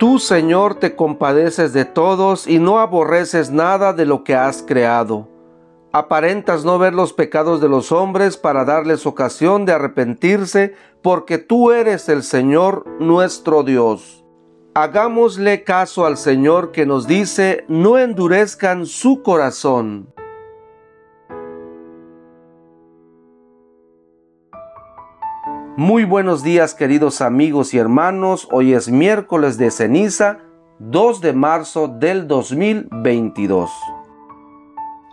Tú, Señor, te compadeces de todos y no aborreces nada de lo que has creado. Aparentas no ver los pecados de los hombres para darles ocasión de arrepentirse, porque tú eres el Señor nuestro Dios. Hagámosle caso al Señor que nos dice, no endurezcan su corazón. Muy buenos días queridos amigos y hermanos, hoy es miércoles de ceniza, 2 de marzo del 2022.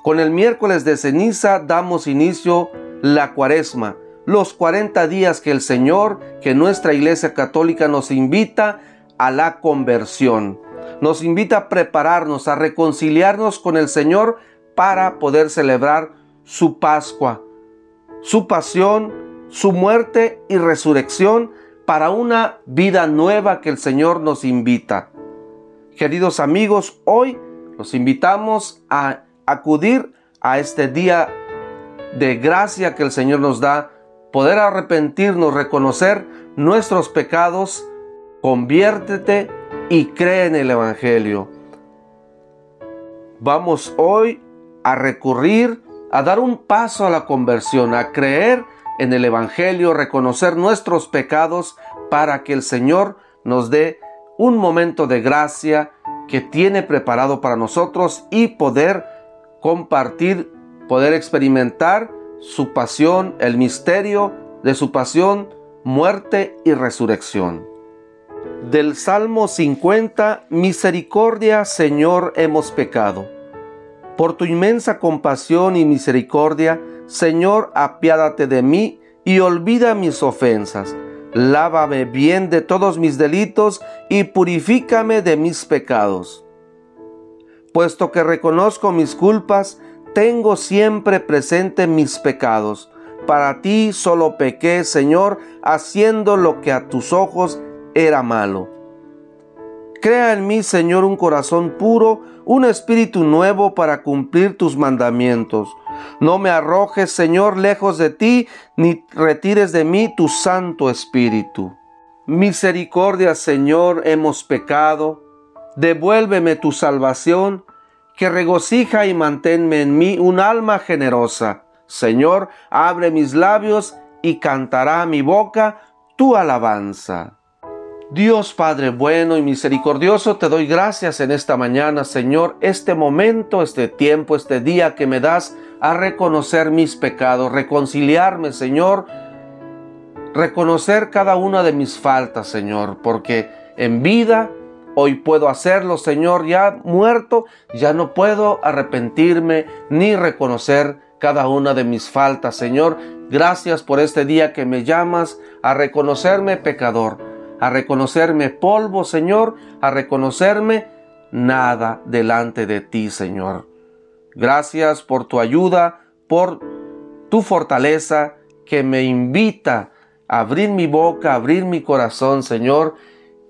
Con el miércoles de ceniza damos inicio la cuaresma, los 40 días que el Señor, que nuestra Iglesia Católica nos invita a la conversión. Nos invita a prepararnos, a reconciliarnos con el Señor para poder celebrar su Pascua, su pasión, su muerte y resurrección para una vida nueva que el Señor nos invita. Queridos amigos, hoy los invitamos a acudir a este día de gracia que el Señor nos da, poder arrepentirnos, reconocer nuestros pecados, conviértete y cree en el Evangelio. Vamos hoy a recurrir, a dar un paso a la conversión, a creer en el Evangelio, reconocer nuestros pecados para que el Señor nos dé un momento de gracia que tiene preparado para nosotros y poder compartir, poder experimentar su pasión, el misterio de su pasión, muerte y resurrección. Del Salmo 50, Misericordia, Señor, hemos pecado. Por tu inmensa compasión y misericordia, Señor, apiádate de mí y olvida mis ofensas. Lávame bien de todos mis delitos y purifícame de mis pecados. Puesto que reconozco mis culpas, tengo siempre presente mis pecados. Para ti solo pequé, Señor, haciendo lo que a tus ojos era malo. Crea en mí, Señor, un corazón puro, un espíritu nuevo para cumplir tus mandamientos. No me arrojes, Señor, lejos de ti, ni retires de mí tu Santo Espíritu. Misericordia, Señor, hemos pecado. Devuélveme tu salvación, que regocija y manténme en mí un alma generosa. Señor, abre mis labios y cantará mi boca tu alabanza. Dios Padre bueno y misericordioso, te doy gracias en esta mañana, Señor, este momento, este tiempo, este día que me das a reconocer mis pecados, reconciliarme, Señor, reconocer cada una de mis faltas, Señor, porque en vida hoy puedo hacerlo, Señor, ya muerto, ya no puedo arrepentirme ni reconocer cada una de mis faltas, Señor. Gracias por este día que me llamas a reconocerme pecador a reconocerme polvo, Señor, a reconocerme nada delante de ti, Señor. Gracias por tu ayuda, por tu fortaleza que me invita a abrir mi boca, a abrir mi corazón, Señor,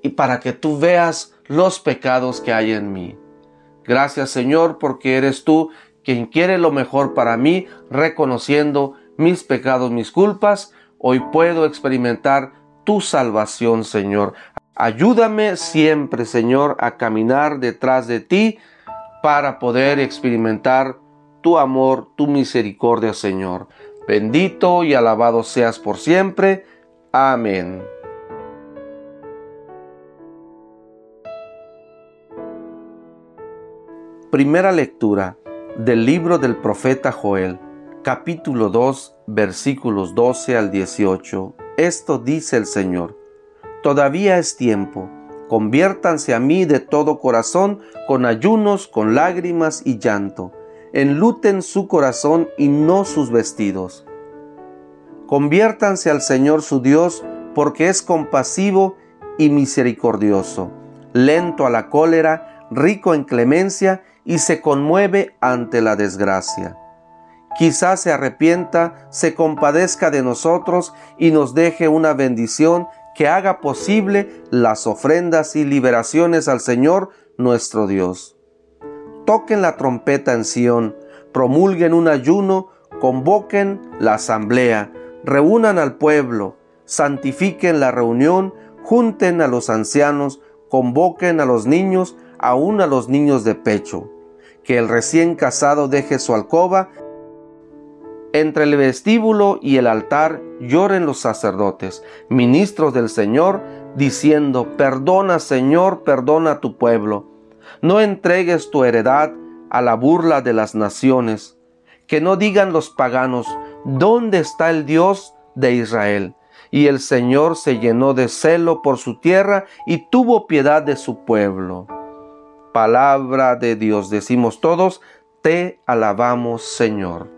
y para que tú veas los pecados que hay en mí. Gracias, Señor, porque eres tú quien quiere lo mejor para mí, reconociendo mis pecados, mis culpas. Hoy puedo experimentar tu salvación, Señor. Ayúdame siempre, Señor, a caminar detrás de ti para poder experimentar tu amor, tu misericordia, Señor. Bendito y alabado seas por siempre. Amén. Primera lectura del libro del profeta Joel, capítulo 2, versículos 12 al 18 esto dice el Señor, todavía es tiempo, conviértanse a mí de todo corazón, con ayunos, con lágrimas y llanto, enluten su corazón y no sus vestidos. Conviértanse al Señor su Dios, porque es compasivo y misericordioso, lento a la cólera, rico en clemencia y se conmueve ante la desgracia quizás se arrepienta, se compadezca de nosotros y nos deje una bendición que haga posible las ofrendas y liberaciones al Señor nuestro Dios. Toquen la trompeta en Sión, promulguen un ayuno, convoquen la asamblea, reúnan al pueblo, santifiquen la reunión, junten a los ancianos, convoquen a los niños, aún a los niños de pecho. Que el recién casado deje su alcoba. Entre el vestíbulo y el altar lloren los sacerdotes, ministros del Señor, diciendo, Perdona Señor, perdona a tu pueblo. No entregues tu heredad a la burla de las naciones. Que no digan los paganos, ¿dónde está el Dios de Israel? Y el Señor se llenó de celo por su tierra y tuvo piedad de su pueblo. Palabra de Dios, decimos todos, te alabamos Señor.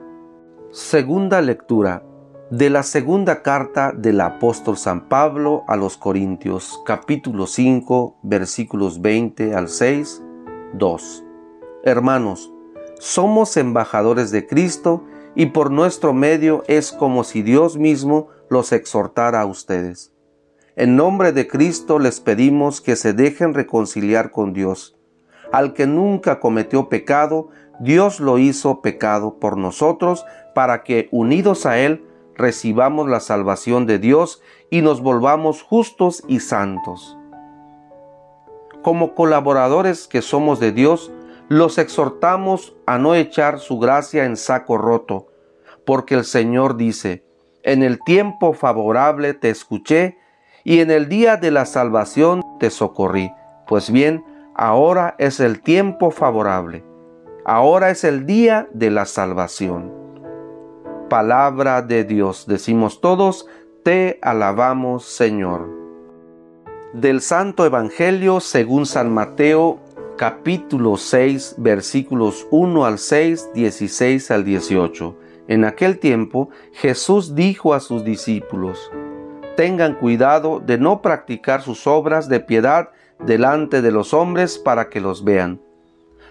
Segunda lectura de la segunda carta del apóstol San Pablo a los Corintios, capítulo 5, versículos 20 al 6, 2. Hermanos, somos embajadores de Cristo y por nuestro medio es como si Dios mismo los exhortara a ustedes. En nombre de Cristo les pedimos que se dejen reconciliar con Dios. Al que nunca cometió pecado, Dios lo hizo pecado por nosotros para que, unidos a Él, recibamos la salvación de Dios y nos volvamos justos y santos. Como colaboradores que somos de Dios, los exhortamos a no echar su gracia en saco roto, porque el Señor dice, en el tiempo favorable te escuché, y en el día de la salvación te socorrí. Pues bien, ahora es el tiempo favorable, ahora es el día de la salvación. Palabra de Dios, decimos todos, te alabamos Señor. Del Santo Evangelio según San Mateo capítulo 6, versículos 1 al 6, 16 al 18. En aquel tiempo Jesús dijo a sus discípulos, Tengan cuidado de no practicar sus obras de piedad delante de los hombres para que los vean.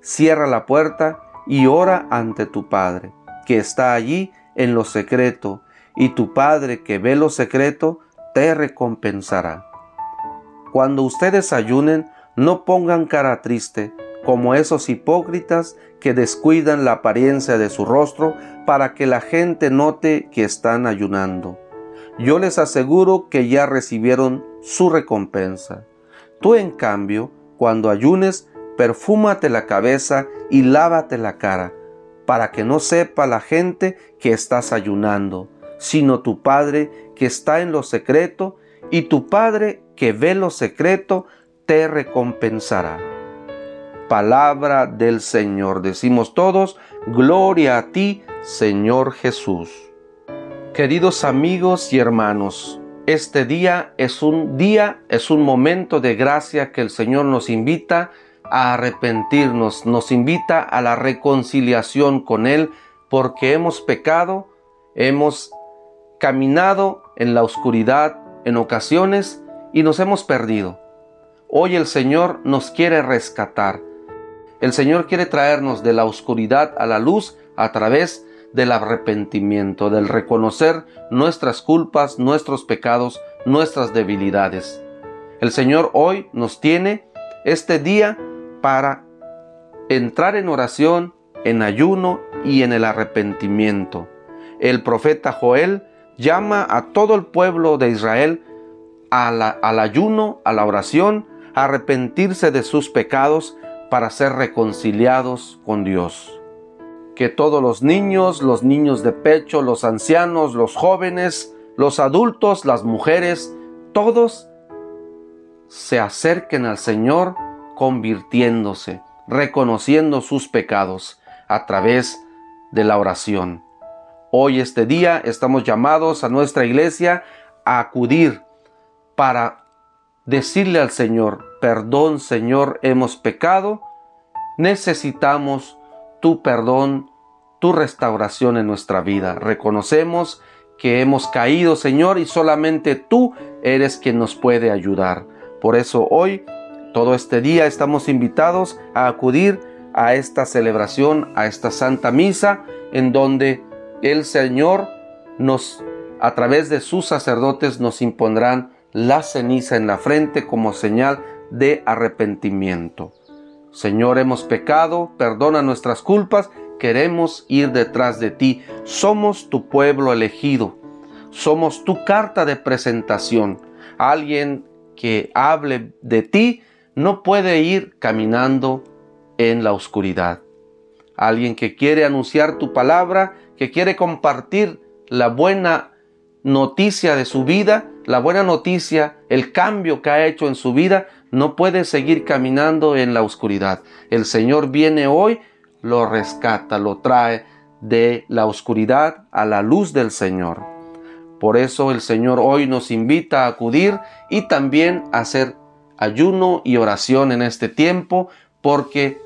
cierra la puerta y ora ante tu Padre, que está allí en lo secreto, y tu Padre que ve lo secreto, te recompensará. Cuando ustedes ayunen, no pongan cara triste, como esos hipócritas que descuidan la apariencia de su rostro para que la gente note que están ayunando. Yo les aseguro que ya recibieron su recompensa. Tú, en cambio, cuando ayunes, perfúmate la cabeza y lávate la cara, para que no sepa la gente que estás ayunando, sino tu Padre que está en lo secreto, y tu Padre que ve lo secreto, te recompensará. Palabra del Señor. Decimos todos, gloria a ti, Señor Jesús. Queridos amigos y hermanos, este día es un día, es un momento de gracia que el Señor nos invita a arrepentirnos, nos invita a la reconciliación con Él, porque hemos pecado, hemos caminado en la oscuridad en ocasiones y nos hemos perdido. Hoy el Señor nos quiere rescatar. El Señor quiere traernos de la oscuridad a la luz a través del arrepentimiento, del reconocer nuestras culpas, nuestros pecados, nuestras debilidades. El Señor hoy nos tiene este día para entrar en oración, en ayuno y en el arrepentimiento. El profeta Joel llama a todo el pueblo de Israel al ayuno, a la oración, a arrepentirse de sus pecados para ser reconciliados con Dios. Que todos los niños, los niños de pecho, los ancianos, los jóvenes, los adultos, las mujeres, todos se acerquen al Señor convirtiéndose, reconociendo sus pecados, a través de la oración. Hoy, este día, estamos llamados a nuestra iglesia a acudir para decirle al Señor, perdón Señor, hemos pecado, necesitamos tu perdón, tu restauración en nuestra vida. Reconocemos que hemos caído, Señor, y solamente tú eres quien nos puede ayudar. Por eso hoy, todo este día, estamos invitados a acudir a esta celebración, a esta Santa Misa, en donde el Señor nos, a través de sus sacerdotes, nos impondrán la ceniza en la frente como señal de arrepentimiento. Señor, hemos pecado, perdona nuestras culpas, queremos ir detrás de ti. Somos tu pueblo elegido, somos tu carta de presentación. Alguien que hable de ti no puede ir caminando en la oscuridad. Alguien que quiere anunciar tu palabra, que quiere compartir la buena noticia de su vida, la buena noticia, el cambio que ha hecho en su vida, no puede seguir caminando en la oscuridad. El Señor viene hoy, lo rescata, lo trae de la oscuridad a la luz del Señor. Por eso el Señor hoy nos invita a acudir y también a hacer ayuno y oración en este tiempo porque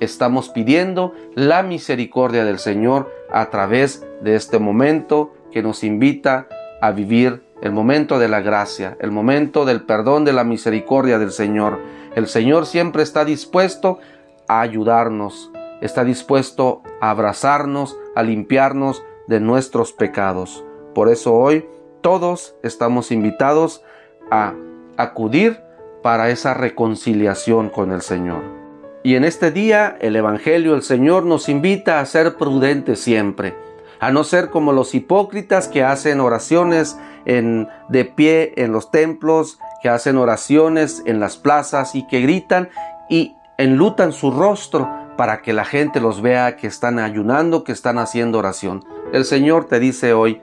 estamos pidiendo la misericordia del Señor a través de este momento que nos invita a vivir el momento de la gracia, el momento del perdón, de la misericordia del Señor. El Señor siempre está dispuesto a ayudarnos, está dispuesto a abrazarnos, a limpiarnos de nuestros pecados. Por eso hoy todos estamos invitados a acudir para esa reconciliación con el Señor. Y en este día el Evangelio, el Señor nos invita a ser prudentes siempre a no ser como los hipócritas que hacen oraciones en, de pie en los templos, que hacen oraciones en las plazas y que gritan y enlutan su rostro para que la gente los vea que están ayunando, que están haciendo oración. El Señor te dice hoy,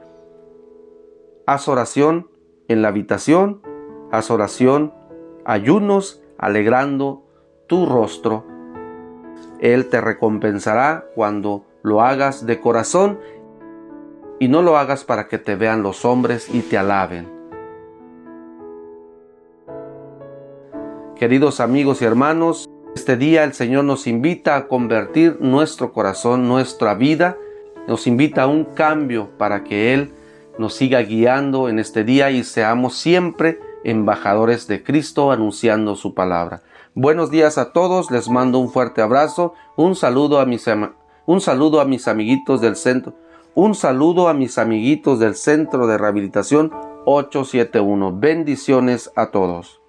haz oración en la habitación, haz oración, ayunos, alegrando tu rostro. Él te recompensará cuando lo hagas de corazón y no lo hagas para que te vean los hombres y te alaben. Queridos amigos y hermanos, este día el Señor nos invita a convertir nuestro corazón, nuestra vida, nos invita a un cambio para que Él nos siga guiando en este día y seamos siempre embajadores de Cristo anunciando su palabra. Buenos días a todos, les mando un fuerte abrazo, un saludo a mis, un saludo a mis amiguitos del centro un saludo a mis amiguitos del Centro de Rehabilitación 871. Bendiciones a todos.